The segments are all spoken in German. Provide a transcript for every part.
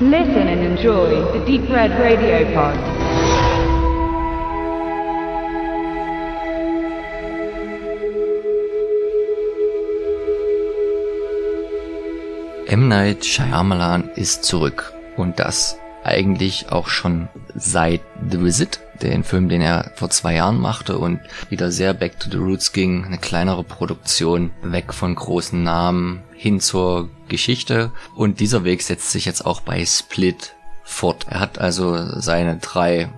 Listen and enjoy the Deep Red Radio Pod. M. Night Shyamalan ist zurück. Und das eigentlich auch schon seit The Visit, den Film, den er vor zwei Jahren machte und wieder sehr back to the roots ging, eine kleinere Produktion, weg von großen Namen hin zur Geschichte. Und dieser Weg setzt sich jetzt auch bei Split fort. Er hat also seine drei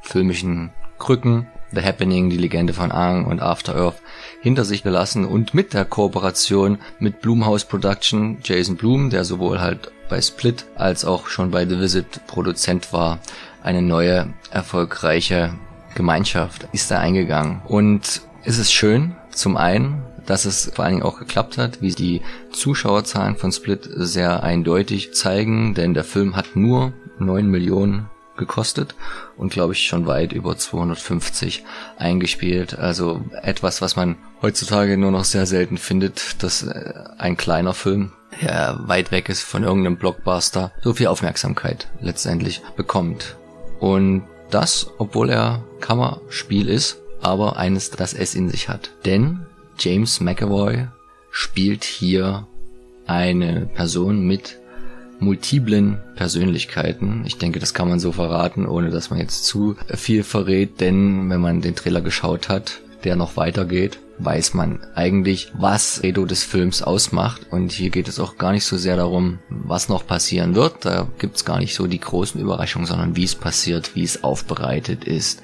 filmischen Krücken, The Happening, die Legende von Aang und After Earth hinter sich gelassen und mit der Kooperation mit Blumhouse Production, Jason Blum, der sowohl halt bei Split als auch schon bei The Visit Produzent war, eine neue erfolgreiche Gemeinschaft ist da eingegangen. Und es ist schön, zum einen, dass es vor allen Dingen auch geklappt hat, wie die Zuschauerzahlen von Split sehr eindeutig zeigen, denn der Film hat nur 9 Millionen gekostet und glaube ich schon weit über 250 eingespielt. Also etwas, was man heutzutage nur noch sehr selten findet, dass äh, ein kleiner Film, der weit weg ist von irgendeinem Blockbuster, so viel Aufmerksamkeit letztendlich bekommt. Und das, obwohl er Kammerspiel ist, aber eines, das es in sich hat. Denn James McAvoy spielt hier eine Person mit multiplen Persönlichkeiten. Ich denke, das kann man so verraten, ohne dass man jetzt zu viel verrät, denn wenn man den Trailer geschaut hat, der noch weitergeht, weiß man eigentlich, was Redo des Films ausmacht. Und hier geht es auch gar nicht so sehr darum, was noch passieren wird. Da gibt's gar nicht so die großen Überraschungen, sondern wie es passiert, wie es aufbereitet ist.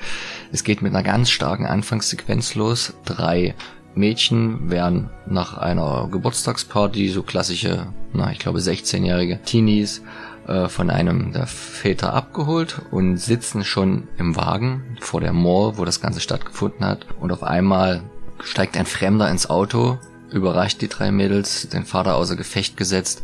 Es geht mit einer ganz starken Anfangssequenz los. Drei Mädchen werden nach einer Geburtstagsparty, so klassische, na, ich glaube 16-jährige Teenies, äh, von einem der Väter abgeholt und sitzen schon im Wagen vor der Mall, wo das Ganze stattgefunden hat. Und auf einmal steigt ein Fremder ins Auto, überrascht die drei Mädels, den Vater außer Gefecht gesetzt,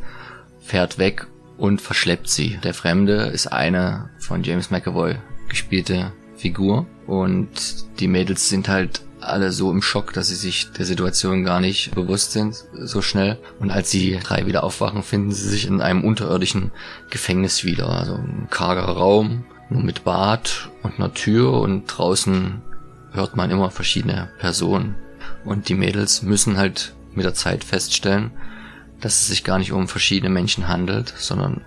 fährt weg und verschleppt sie. Der Fremde ist eine von James McAvoy gespielte Figur und die Mädels sind halt alle so im Schock, dass sie sich der Situation gar nicht bewusst sind so schnell. Und als die drei wieder aufwachen, finden sie sich in einem unterirdischen Gefängnis wieder. Also ein karger Raum, nur mit Bad und einer Tür und draußen hört man immer verschiedene Personen. Und die Mädels müssen halt mit der Zeit feststellen, dass es sich gar nicht um verschiedene Menschen handelt, sondern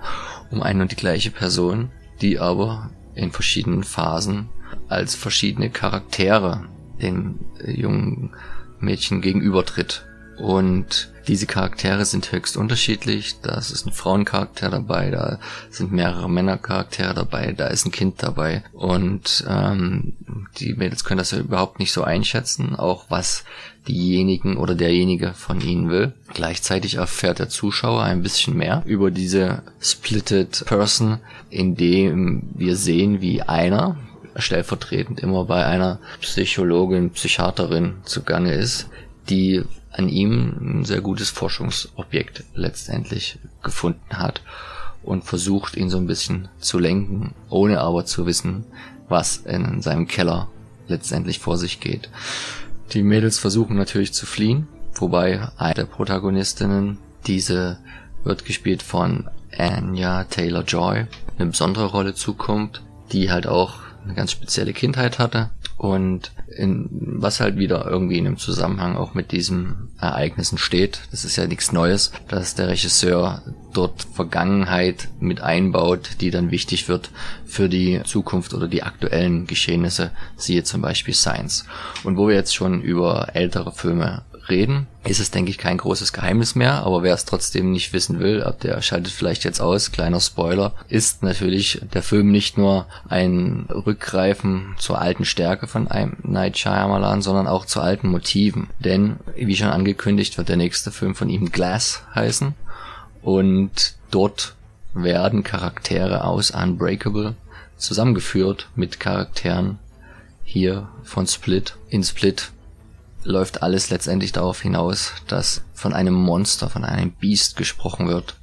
um eine und die gleiche Person, die aber in verschiedenen Phasen als verschiedene Charaktere den äh, jungen Mädchen gegenübertritt. Und diese Charaktere sind höchst unterschiedlich. Da ist ein Frauencharakter dabei, da sind mehrere Männercharaktere dabei, da ist ein Kind dabei. Und ähm, die Mädels können das ja überhaupt nicht so einschätzen, auch was diejenigen oder derjenige von ihnen will. Gleichzeitig erfährt der Zuschauer ein bisschen mehr über diese Splitted Person, indem wir sehen, wie einer, stellvertretend immer bei einer Psychologin, Psychiaterin zugange ist, die an ihm ein sehr gutes Forschungsobjekt letztendlich gefunden hat und versucht, ihn so ein bisschen zu lenken, ohne aber zu wissen, was in seinem Keller letztendlich vor sich geht. Die Mädels versuchen natürlich zu fliehen, wobei eine der Protagonistinnen, diese wird gespielt von Anya Taylor-Joy, eine besondere Rolle zukommt, die halt auch eine ganz spezielle Kindheit hatte und in, was halt wieder irgendwie in einem Zusammenhang auch mit diesen Ereignissen steht. Das ist ja nichts Neues, dass der Regisseur dort Vergangenheit mit einbaut, die dann wichtig wird für die Zukunft oder die aktuellen Geschehnisse, siehe zum Beispiel Science. Und wo wir jetzt schon über ältere Filme reden, ist es, denke ich, kein großes Geheimnis mehr, aber wer es trotzdem nicht wissen will, der schaltet vielleicht jetzt aus, kleiner Spoiler, ist natürlich der Film nicht nur ein Rückgreifen zur alten Stärke von einem Night Shyamalan, sondern auch zu alten Motiven. Denn, wie schon angekündigt, wird der nächste Film von ihm Glass heißen und dort werden Charaktere aus Unbreakable zusammengeführt mit Charakteren hier von Split. In Split läuft alles letztendlich darauf hinaus, dass von einem Monster, von einem Biest gesprochen wird,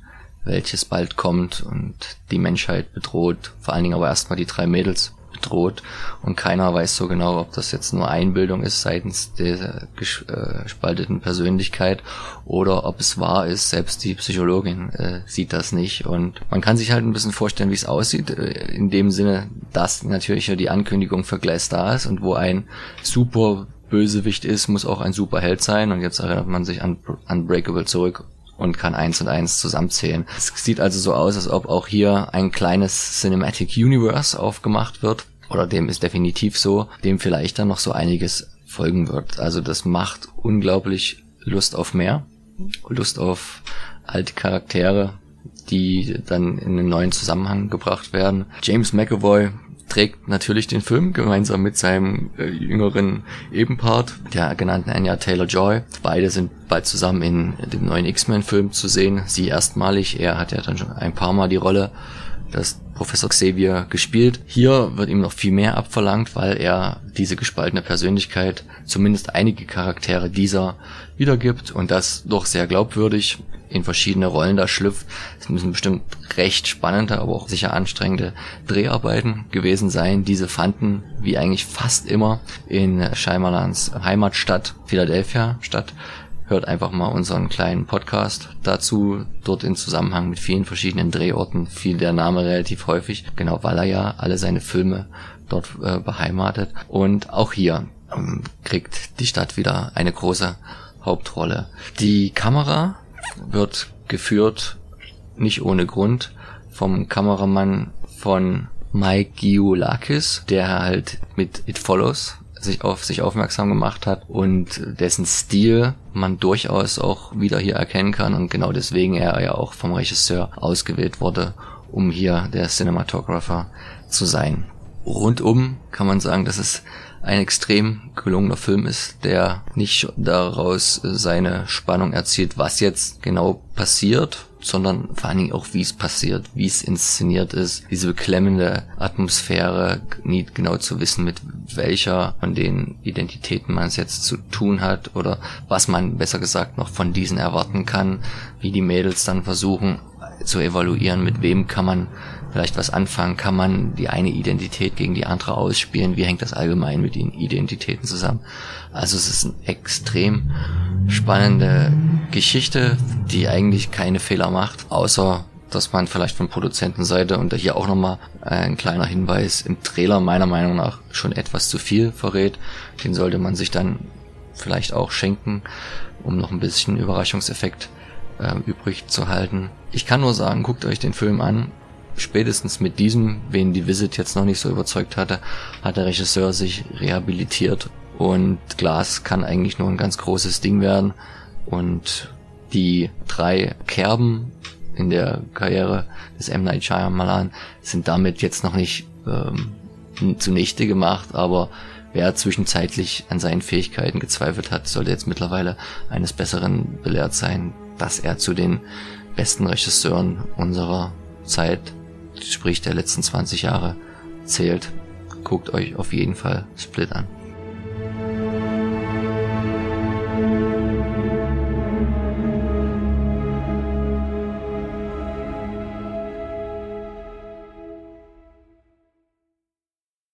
welches bald kommt und die Menschheit bedroht, vor allen Dingen aber erstmal die drei Mädels droht und keiner weiß so genau, ob das jetzt nur Einbildung ist seitens der äh, gespalteten Persönlichkeit oder ob es wahr ist. Selbst die Psychologin äh, sieht das nicht und man kann sich halt ein bisschen vorstellen, wie es aussieht, äh, in dem Sinne, dass natürlich ja die Ankündigung für Glass da ist und wo ein super Bösewicht ist, muss auch ein Superheld sein und jetzt erinnert man sich an Unbreakable zurück und kann eins und eins zusammenzählen. Es sieht also so aus, als ob auch hier ein kleines Cinematic Universe aufgemacht wird. Oder dem ist definitiv so, dem vielleicht dann noch so einiges folgen wird. Also das macht unglaublich Lust auf mehr. Lust auf alte Charaktere, die dann in einen neuen Zusammenhang gebracht werden. James McAvoy trägt natürlich den Film gemeinsam mit seinem äh, jüngeren Ebenpart, der genannten Anya Taylor-Joy. Beide sind bald zusammen in dem neuen X-Men-Film zu sehen. Sie erstmalig, er hat ja dann schon ein paar Mal die Rolle des Professor Xavier gespielt. Hier wird ihm noch viel mehr abverlangt, weil er diese gespaltene Persönlichkeit, zumindest einige Charaktere dieser wiedergibt und das doch sehr glaubwürdig in verschiedene Rollen da schlüpft. Es müssen bestimmt recht spannende, aber auch sicher anstrengende Dreharbeiten gewesen sein. Diese fanden, wie eigentlich fast immer, in Scheimerlands Heimatstadt Philadelphia statt. Hört einfach mal unseren kleinen Podcast dazu, dort in Zusammenhang mit vielen verschiedenen Drehorten, fiel der Name relativ häufig, genau weil er ja alle seine Filme dort äh, beheimatet. Und auch hier ähm, kriegt die Stadt wieder eine große Hauptrolle. Die Kamera wird geführt, nicht ohne Grund, vom Kameramann von Mike Giulakis, der halt mit It Follows sich auf sich aufmerksam gemacht hat und dessen Stil man durchaus auch wieder hier erkennen kann und genau deswegen er ja auch vom Regisseur ausgewählt wurde, um hier der Cinematographer zu sein. Rundum kann man sagen, dass es ein extrem gelungener Film ist, der nicht daraus seine Spannung erzielt, was jetzt genau passiert, sondern vor allen Dingen auch, wie es passiert, wie es inszeniert ist, diese beklemmende Atmosphäre, nie genau zu wissen, mit welcher von den Identitäten man es jetzt zu tun hat oder was man besser gesagt noch von diesen erwarten kann, wie die Mädels dann versuchen zu evaluieren, mit wem kann man vielleicht was anfangen? Kann man die eine Identität gegen die andere ausspielen? Wie hängt das allgemein mit den Identitäten zusammen? Also es ist eine extrem spannende Geschichte, die eigentlich keine Fehler macht, außer dass man vielleicht von Produzentenseite und hier auch nochmal ein kleiner Hinweis im Trailer meiner Meinung nach schon etwas zu viel verrät. Den sollte man sich dann vielleicht auch schenken, um noch ein bisschen Überraschungseffekt äh, übrig zu halten. Ich kann nur sagen, guckt euch den Film an spätestens mit diesem, wen die Visit jetzt noch nicht so überzeugt hatte, hat der Regisseur sich rehabilitiert und Glas kann eigentlich nur ein ganz großes Ding werden und die drei Kerben in der Karriere des M. Night Shyamalan sind damit jetzt noch nicht ähm, zunichte gemacht, aber wer zwischenzeitlich an seinen Fähigkeiten gezweifelt hat, sollte jetzt mittlerweile eines Besseren belehrt sein, dass er zu den besten Regisseuren unserer Zeit sprich der letzten 20 Jahre, zählt. Guckt euch auf jeden Fall Split an.